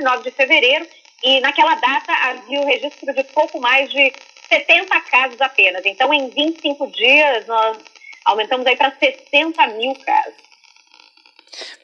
9 de fevereiro, e naquela data havia o registro de pouco mais de 70 casos apenas. Então, em 25 dias, nós aumentamos aí para 60 mil casos.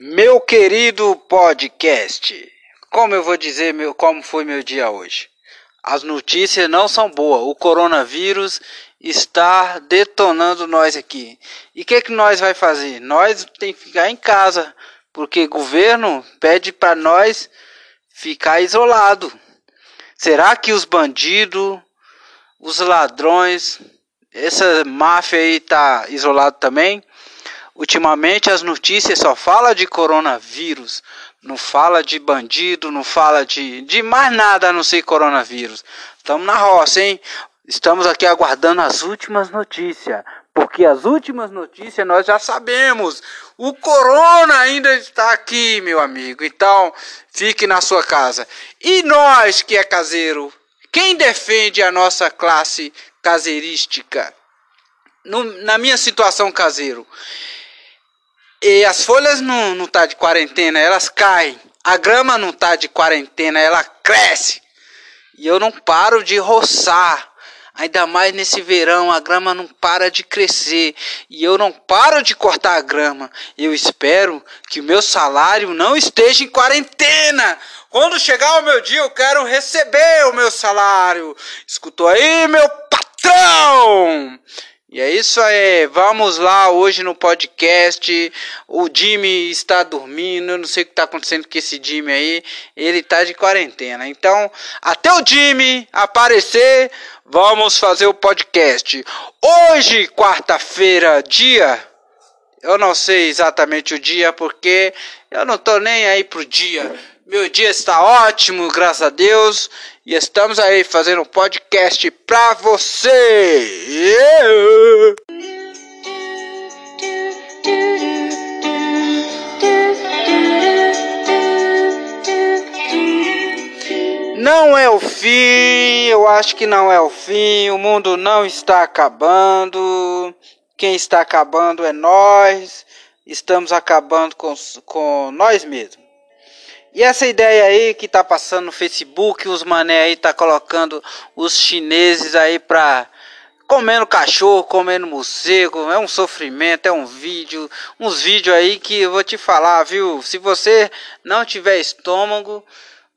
Meu querido podcast, como eu vou dizer meu, como foi meu dia hoje? As notícias não são boas. O coronavírus está detonando nós aqui. E o que, que nós vai fazer? Nós tem que ficar em casa, porque o governo pede para nós ficar isolado. Será que os bandidos, os ladrões, essa máfia aí tá isolado também? Ultimamente as notícias só fala de coronavírus, não fala de bandido, não fala de, de mais nada a não ser coronavírus. Estamos na roça, hein? Estamos aqui aguardando as últimas notícias, porque as últimas notícias nós já sabemos. O corona ainda está aqui, meu amigo. Então, fique na sua casa. E nós que é caseiro, quem defende a nossa classe caseirística? No, na minha situação caseiro, e as folhas não, não tá de quarentena, elas caem. A grama não tá de quarentena, ela cresce. E eu não paro de roçar. Ainda mais nesse verão, a grama não para de crescer e eu não paro de cortar a grama. Eu espero que o meu salário não esteja em quarentena. Quando chegar o meu dia, eu quero receber o meu salário. Escutou aí, meu patrão? E é isso aí, vamos lá hoje no podcast. O Jimmy está dormindo, eu não sei o que está acontecendo com esse Jimmy aí, ele está de quarentena. Então, até o Jimmy aparecer, vamos fazer o podcast. Hoje, quarta-feira, dia. Eu não sei exatamente o dia porque eu não tô nem aí pro dia. Meu dia está ótimo, graças a Deus. E estamos aí fazendo um podcast pra você. Não é o fim, eu acho que não é o fim. O mundo não está acabando. Quem está acabando é nós. Estamos acabando com, com nós mesmos. E essa ideia aí que tá passando no Facebook, os mané aí tá colocando os chineses aí pra comendo cachorro, comendo morcego, é um sofrimento, é um vídeo, uns vídeos aí que eu vou te falar, viu? Se você não tiver estômago,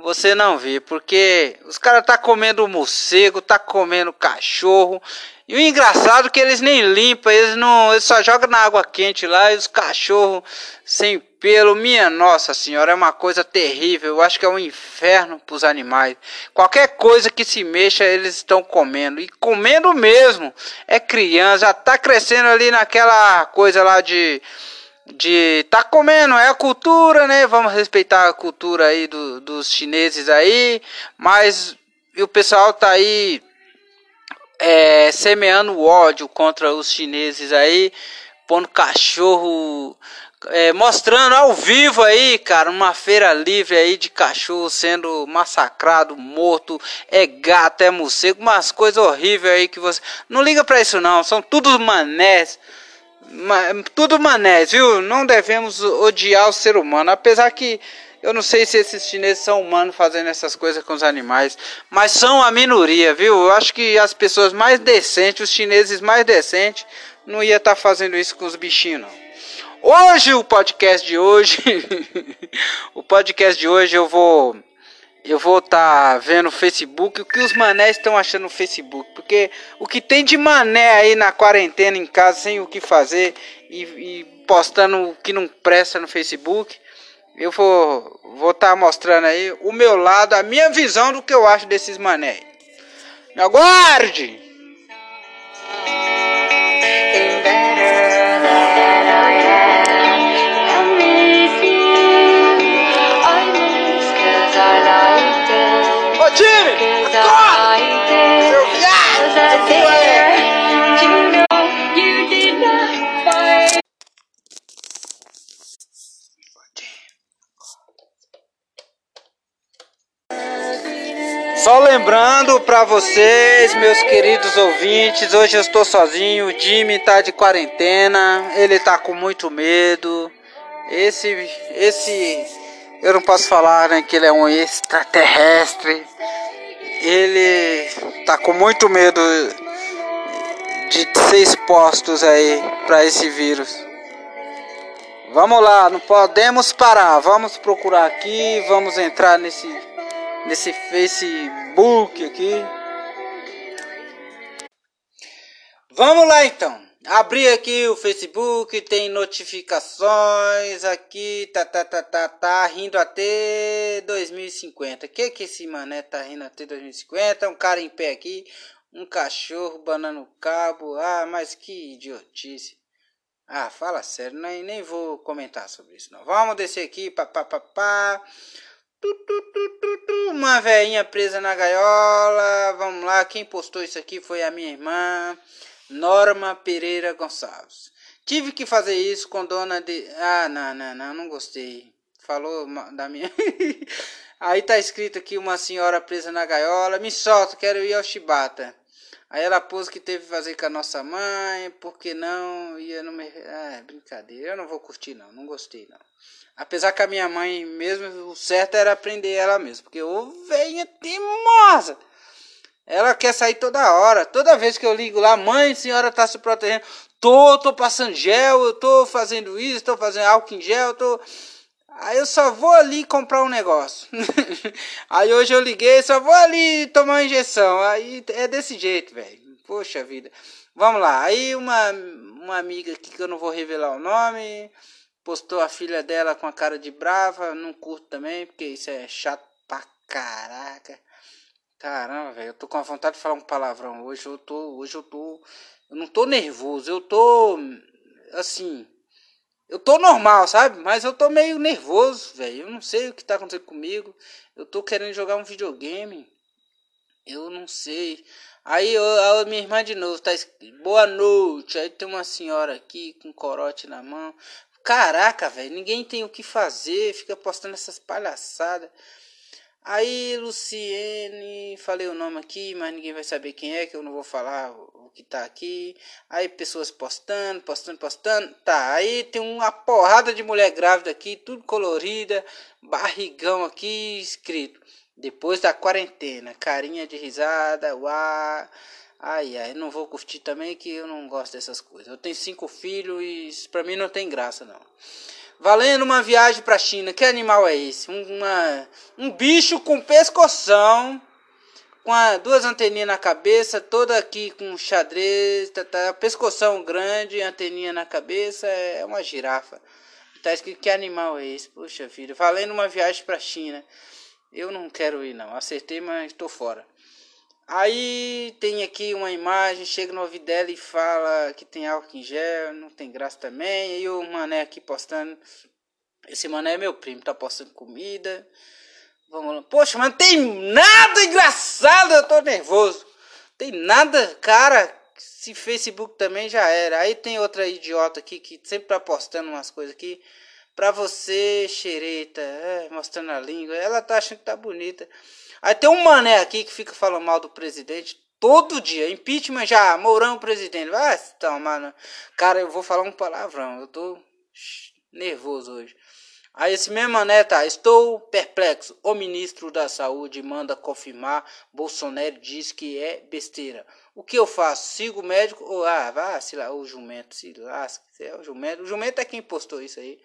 você não vê, porque os caras tá comendo morcego, tá comendo cachorro. E o engraçado é que eles nem limpam, eles não, eles só jogam na água quente lá e os cachorros sem pelo, minha nossa senhora, é uma coisa terrível. Eu acho que é um inferno para os animais. Qualquer coisa que se mexa, eles estão comendo. E comendo mesmo. É criança, já tá crescendo ali naquela coisa lá de. De tá comendo, é a cultura, né? Vamos respeitar a cultura aí do, dos chineses aí. Mas o pessoal tá aí é, semeando ódio contra os chineses aí, pondo cachorro é, mostrando ao vivo aí, cara, uma feira livre aí de cachorro sendo massacrado, morto, é gato, é morcego, umas coisas horríveis aí que você. Não liga pra isso não, são tudo manés. Tudo manés, viu? Não devemos odiar o ser humano, apesar que eu não sei se esses chineses são humanos fazendo essas coisas com os animais, mas são a minoria, viu? Eu acho que as pessoas mais decentes, os chineses mais decentes, não ia estar tá fazendo isso com os bichinhos, não. Hoje o podcast de hoje, o podcast de hoje eu vou eu vou estar tá vendo o Facebook, o que os manés estão achando no Facebook, porque o que tem de mané aí na quarentena em casa sem o que fazer e, e postando o que não presta no Facebook, eu vou vou estar tá mostrando aí o meu lado, a minha visão do que eu acho desses mané. Me aguarde. Só lembrando para vocês, meus queridos ouvintes, hoje eu estou sozinho, o Jimmy tá de quarentena, ele tá com muito medo. Esse esse Eu não posso falar né, que ele é um extraterrestre. Ele tá com muito medo de ser expostos aí para esse vírus. Vamos lá, não podemos parar. Vamos procurar aqui, vamos entrar nesse nesse Facebook aqui. Vamos lá então. Abri aqui o Facebook, tem notificações aqui, tá, tá, tá, tá, tá, rindo até 2050. Que que esse mané tá rindo até 2050? Um cara em pé aqui, um cachorro banando cabo. Ah, mas que idiotice. Ah, fala sério, nem, nem vou comentar sobre isso não. Vamos descer aqui, pá, pá, pá, pá. Tu, tu, tu, Uma velhinha presa na gaiola. Vamos lá, quem postou isso aqui foi a minha irmã. Norma Pereira Gonçalves. Tive que fazer isso com dona de. Ah, não, não, não, não gostei. Falou da minha. Aí tá escrito aqui uma senhora presa na gaiola. Me solta, quero ir ao Chibata. Aí ela pôs que teve que fazer com a nossa mãe, porque não ia no mercado. Ah, brincadeira, eu não vou curtir não, não gostei não. Apesar que a minha mãe mesmo, o certo era aprender ela mesmo, porque ô venha teimosa. Ela quer sair toda hora. Toda vez que eu ligo lá, mãe, senhora tá se protegendo. Tô, tô passando gel, eu tô fazendo isso, tô fazendo álcool em gel, tô. Aí eu só vou ali comprar um negócio. aí hoje eu liguei, só vou ali tomar uma injeção. Aí é desse jeito, velho. Poxa vida. Vamos lá. Aí uma, uma amiga aqui que eu não vou revelar o nome, postou a filha dela com a cara de brava. Não curto também, porque isso é chato pra caraca. Caramba, velho, eu tô com a vontade de falar um palavrão. Hoje eu tô, hoje eu tô, eu não tô nervoso, eu tô assim, eu tô normal, sabe? Mas eu tô meio nervoso, velho. Eu não sei o que tá acontecendo comigo. Eu tô querendo jogar um videogame. Eu não sei. Aí a minha irmã de novo tá boa noite. Aí tem uma senhora aqui com corote na mão. Caraca, velho, ninguém tem o que fazer, fica postando essas palhaçadas. Aí, Luciene, falei o nome aqui, mas ninguém vai saber quem é, que eu não vou falar o que tá aqui. Aí, pessoas postando, postando, postando. Tá, aí tem uma porrada de mulher grávida aqui, tudo colorida, barrigão aqui escrito. Depois da quarentena, carinha de risada, uau. Ai, ai, não vou curtir também que eu não gosto dessas coisas. Eu tenho cinco filhos e pra mim não tem graça, não. Valendo uma viagem para a China. Que animal é esse? Uma, um bicho com pescoção, com a, duas anteninhas na cabeça, toda aqui com xadrez, tá, tá, pescoção grande, anteninha na cabeça, é uma girafa. Tá escrito que animal é esse? Poxa vida, valendo uma viagem para a China. Eu não quero ir não, acertei, mas estou fora. Aí tem aqui uma imagem, chega no ouvido dela e fala que tem álcool em gel, não tem graça também. E o mané aqui postando. Esse mané é meu primo, tá postando comida. Vamos lá. Poxa, mas não tem nada engraçado, eu tô nervoso. Tem nada, cara. Se Facebook também já era. Aí tem outra idiota aqui que sempre tá postando umas coisas aqui. Pra você, xereta, é, mostrando a língua. Ela tá achando que tá bonita. Aí tem um mané aqui que fica falando mal do presidente todo dia. Impeachment já, Mourão presidente. Vai tomar. Né? Cara, eu vou falar um palavrão. Eu tô nervoso hoje. Aí esse mesmo mané tá. Estou perplexo. O ministro da saúde manda confirmar. Bolsonaro diz que é besteira. O que eu faço? Sigo o médico ou ah, vá, se lá, o jumento, se lasca. É o jumento. O jumento é quem postou isso aí.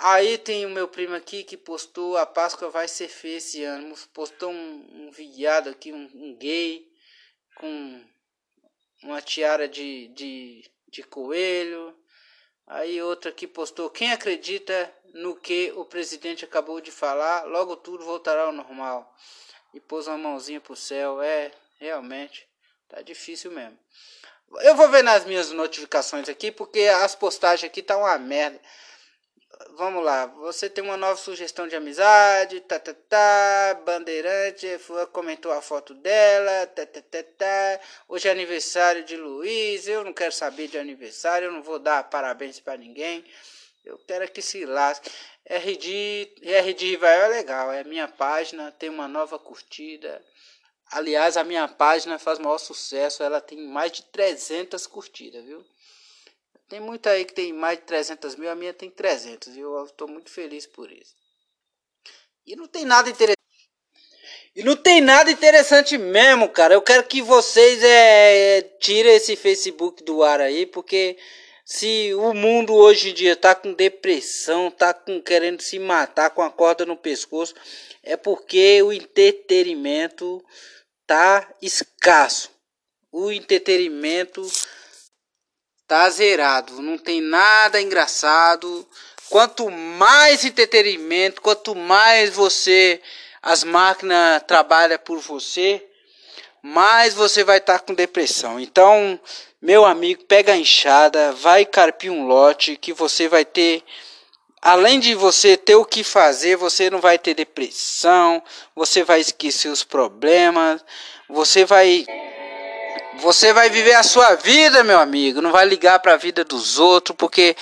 Aí tem o meu primo aqui que postou a Páscoa vai ser feia esse ano. Postou um, um viado aqui, um, um, gay, com uma tiara de, de, de coelho. Aí outro aqui postou, quem acredita no que o presidente acabou de falar, logo tudo voltará ao normal. E pôs uma mãozinha pro céu. É, realmente, tá difícil mesmo. Eu vou ver nas minhas notificações aqui, porque as postagens aqui tá uma merda vamos lá, você tem uma nova sugestão de amizade, tá, tá, tá, Bandeirante, comentou a foto dela, tá, tá, tá, tá, hoje é aniversário de Luiz, eu não quero saber de aniversário, eu não vou dar parabéns para ninguém, eu quero que se lasque. RD, RD Rivael é legal, é minha página, tem uma nova curtida, aliás, a minha página faz maior sucesso, ela tem mais de 300 curtidas, viu? Tem muita aí que tem mais de 300 mil, a minha tem 300 e eu estou muito feliz por isso. E não tem nada interessante. E não tem nada interessante mesmo, cara. Eu quero que vocês é, tirem esse Facebook do ar aí, porque se o mundo hoje em dia tá com depressão, tá com querendo se matar com a corda no pescoço, é porque o entretenimento tá escasso. O entretenimento tá zerado, não tem nada engraçado. Quanto mais entretenimento, quanto mais você as máquinas trabalham por você, mais você vai estar tá com depressão. Então, meu amigo, pega a enxada, vai carpir um lote que você vai ter além de você ter o que fazer, você não vai ter depressão, você vai esquecer os problemas, você vai você vai viver a sua vida, meu amigo, não vai ligar para a vida dos outros, porque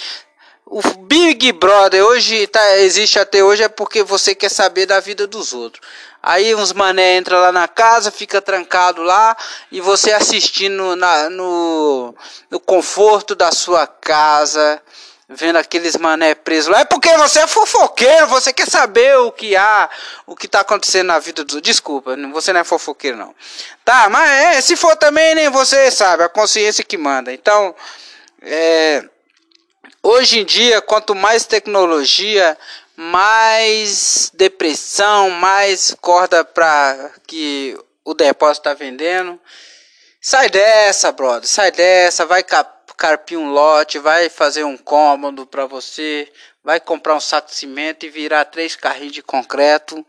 o Big Brother hoje tá, existe até hoje é porque você quer saber da vida dos outros. Aí uns mané entra lá na casa, fica trancado lá e você assistindo na, no, no conforto da sua casa, vendo aqueles mané presos lá. É porque você é fofoqueiro, você quer saber o que há, o que tá acontecendo na vida dos. Desculpa, você não é fofoqueiro não. Tá, mas é, se for também nem você sabe, a consciência que manda. Então, é Hoje em dia, quanto mais tecnologia, mais depressão, mais corda para que o depósito está vendendo. Sai dessa, brother, sai dessa, vai carpir um lote, vai fazer um cômodo para você, vai comprar um saco de cimento e virar três carrinhos de concreto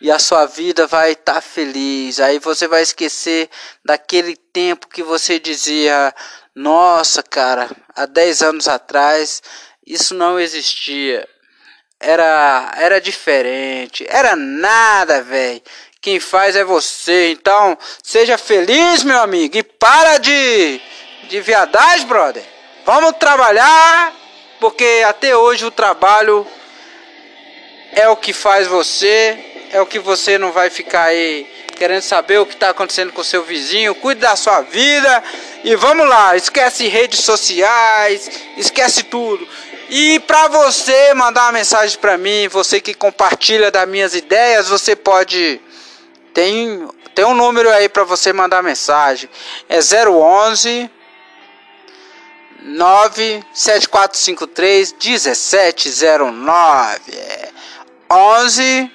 e a sua vida vai estar tá feliz. Aí você vai esquecer daquele tempo que você dizia: nossa, cara, há 10 anos atrás isso não existia. Era era diferente, era nada, velho. Quem faz é você. Então, seja feliz, meu amigo, e para de de viadagem, brother. Vamos trabalhar, porque até hoje o trabalho é o que faz você, é o que você não vai ficar aí querendo saber o que está acontecendo com seu vizinho. Cuide da sua vida e vamos lá. Esquece redes sociais, esquece tudo. E para você mandar uma mensagem para mim, você que compartilha das minhas ideias, você pode tem tem um número aí para você mandar mensagem. É 011 97453 1709. 11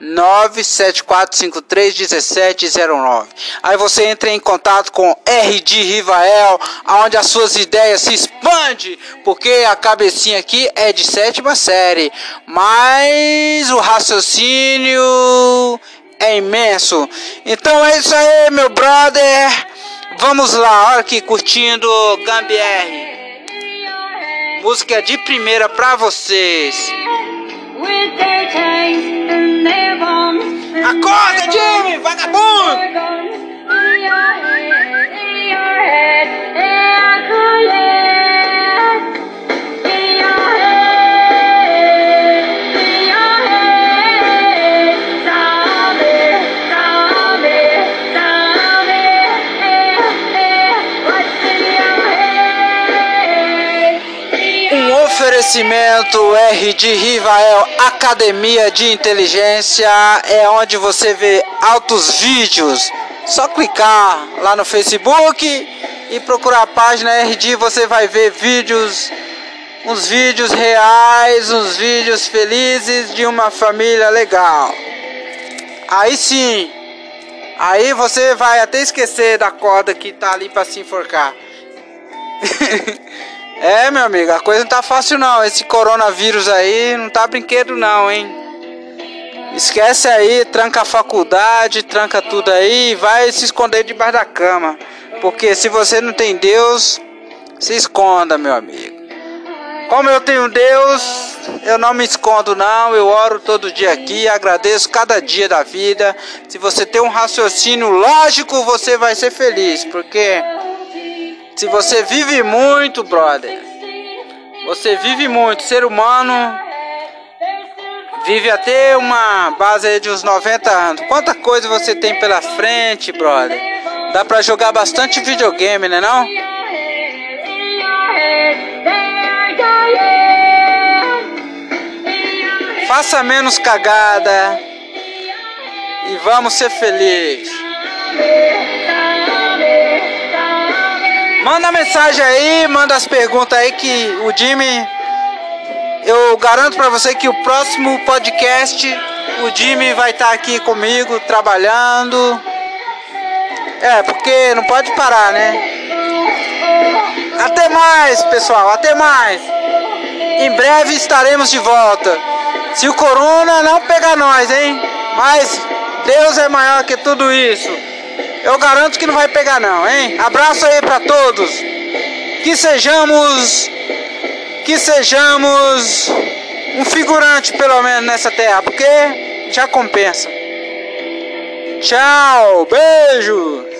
974531709. Aí você entra em contato com RD Rivael, onde as suas ideias se expandem, porque a cabecinha aqui é de sétima série, mas o raciocínio é imenso. Então é isso aí, meu brother. Vamos lá, olha aqui curtindo Gambier. Música de primeira para vocês. Acorda, Jimmy, vagabundo! Oferecimento R de Rivael Academia de Inteligência é onde você vê altos vídeos. Só clicar lá no Facebook e procurar a página RD, você vai ver vídeos, uns vídeos reais, uns vídeos felizes de uma família legal. Aí sim, aí você vai até esquecer da corda que tá ali para se enforcar. É, meu amigo, a coisa não tá fácil não. Esse coronavírus aí não tá brinquedo não, hein? Esquece aí, tranca a faculdade, tranca tudo aí e vai se esconder debaixo da cama. Porque se você não tem Deus, se esconda, meu amigo. Como eu tenho Deus, eu não me escondo não, eu oro todo dia aqui, agradeço cada dia da vida. Se você tem um raciocínio lógico, você vai ser feliz, porque se você vive muito, brother, você vive muito, ser humano vive até uma base de uns 90 anos. Quanta coisa você tem pela frente, brother. Dá pra jogar bastante videogame, né não? faça menos cagada e vamos ser felizes. Manda mensagem aí, manda as perguntas aí que o Jimmy. Eu garanto para você que o próximo podcast o Jimmy vai estar tá aqui comigo trabalhando. É, porque não pode parar, né? Até mais, pessoal, até mais. Em breve estaremos de volta. Se o corona não pegar nós, hein? Mas Deus é maior que tudo isso. Eu garanto que não vai pegar não, hein? Abraço aí para todos. Que sejamos que sejamos um figurante pelo menos nessa terra, porque já compensa. Tchau, beijo.